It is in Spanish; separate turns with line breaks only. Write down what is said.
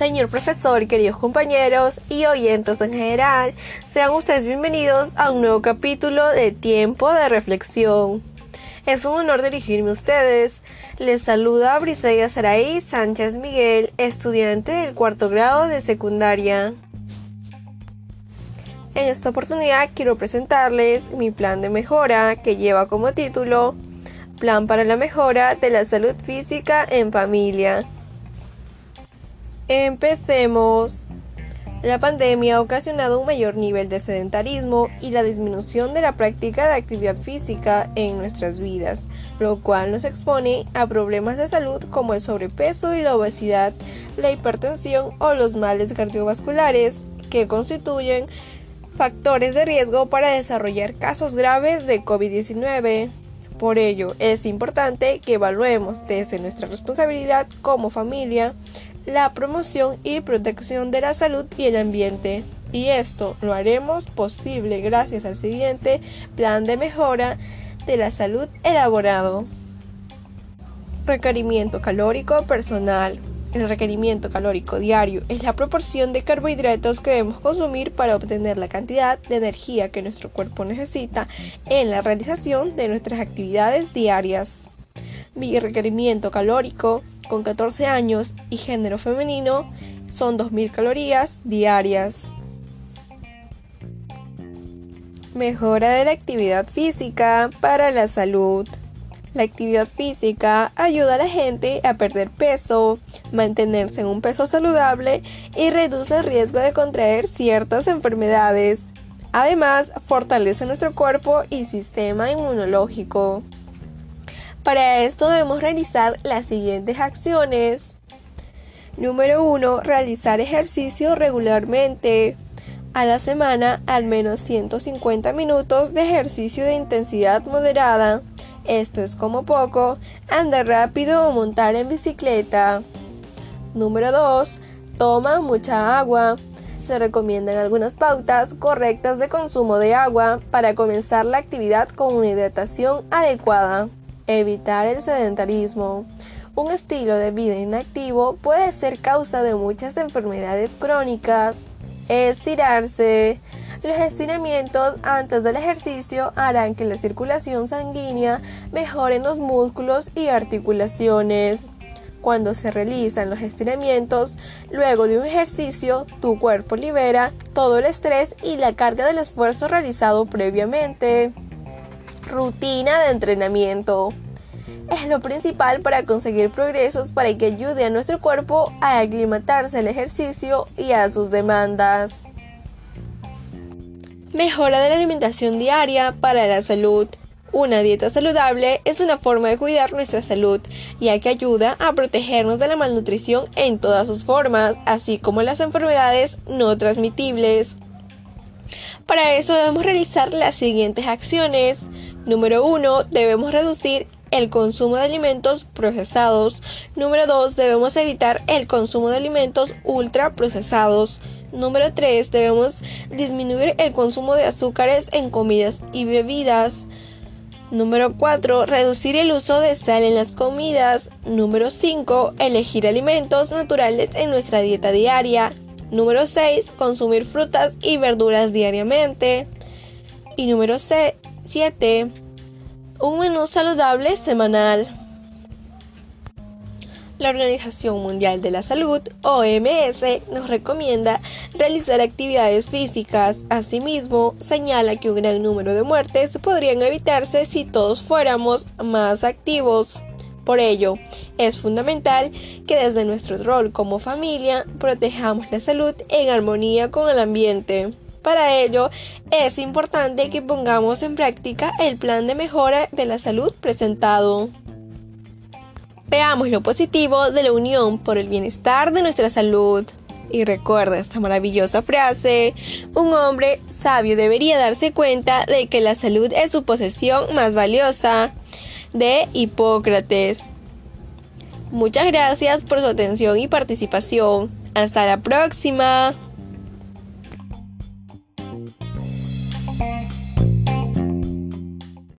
Señor profesor, queridos compañeros y oyentes en general, sean ustedes bienvenidos a un nuevo capítulo de Tiempo de Reflexión. Es un honor dirigirme a ustedes. Les saluda Briseida Saraí Sánchez Miguel, estudiante del cuarto grado de secundaria. En esta oportunidad quiero presentarles mi plan de mejora que lleva como título Plan para la mejora de la salud física en familia. Empecemos. La pandemia ha ocasionado un mayor nivel de sedentarismo y la disminución de la práctica de actividad física en nuestras vidas, lo cual nos expone a problemas de salud como el sobrepeso y la obesidad, la hipertensión o los males cardiovasculares, que constituyen factores de riesgo para desarrollar casos graves de COVID-19. Por ello, es importante que evaluemos desde nuestra responsabilidad como familia la promoción y protección de la salud y el ambiente. Y esto lo haremos posible gracias al siguiente plan de mejora de la salud elaborado. Requerimiento calórico personal. El requerimiento calórico diario es la proporción de carbohidratos que debemos consumir para obtener la cantidad de energía que nuestro cuerpo necesita en la realización de nuestras actividades diarias. Mi requerimiento calórico con 14 años y género femenino son 2.000 calorías diarias. Mejora de la actividad física para la salud. La actividad física ayuda a la gente a perder peso, mantenerse en un peso saludable y reduce el riesgo de contraer ciertas enfermedades. Además, fortalece nuestro cuerpo y sistema inmunológico. Para esto debemos realizar las siguientes acciones. Número 1. Realizar ejercicio regularmente. A la semana, al menos 150 minutos de ejercicio de intensidad moderada. Esto es como poco, andar rápido o montar en bicicleta. Número 2. Toma mucha agua. Se recomiendan algunas pautas correctas de consumo de agua para comenzar la actividad con una hidratación adecuada. Evitar el sedentarismo. Un estilo de vida inactivo puede ser causa de muchas enfermedades crónicas. Estirarse. Los estiramientos antes del ejercicio harán que la circulación sanguínea mejore en los músculos y articulaciones. Cuando se realizan los estiramientos, luego de un ejercicio, tu cuerpo libera todo el estrés y la carga del esfuerzo realizado previamente. Rutina de entrenamiento. Es lo principal para conseguir progresos para que ayude a nuestro cuerpo a aclimatarse al ejercicio y a sus demandas. Mejora de la alimentación diaria para la salud. Una dieta saludable es una forma de cuidar nuestra salud, ya que ayuda a protegernos de la malnutrición en todas sus formas, así como las enfermedades no transmitibles. Para eso debemos realizar las siguientes acciones. Número 1. Debemos reducir el consumo de alimentos procesados. Número 2. Debemos evitar el consumo de alimentos ultraprocesados. Número 3. Debemos disminuir el consumo de azúcares en comidas y bebidas. Número 4. Reducir el uso de sal en las comidas. Número 5. Elegir alimentos naturales en nuestra dieta diaria. Número 6. Consumir frutas y verduras diariamente. Y número 7. Un menú saludable semanal. La Organización Mundial de la Salud, OMS, nos recomienda realizar actividades físicas. Asimismo, señala que un gran número de muertes podrían evitarse si todos fuéramos más activos. Por ello, es fundamental que desde nuestro rol como familia protejamos la salud en armonía con el ambiente. Para ello, es importante que pongamos en práctica el plan de mejora de la salud presentado. Veamos lo positivo de la unión por el bienestar de nuestra salud. Y recuerda esta maravillosa frase, un hombre sabio debería darse cuenta de que la salud es su posesión más valiosa, de Hipócrates. Muchas gracias por su atención y participación. Hasta la próxima.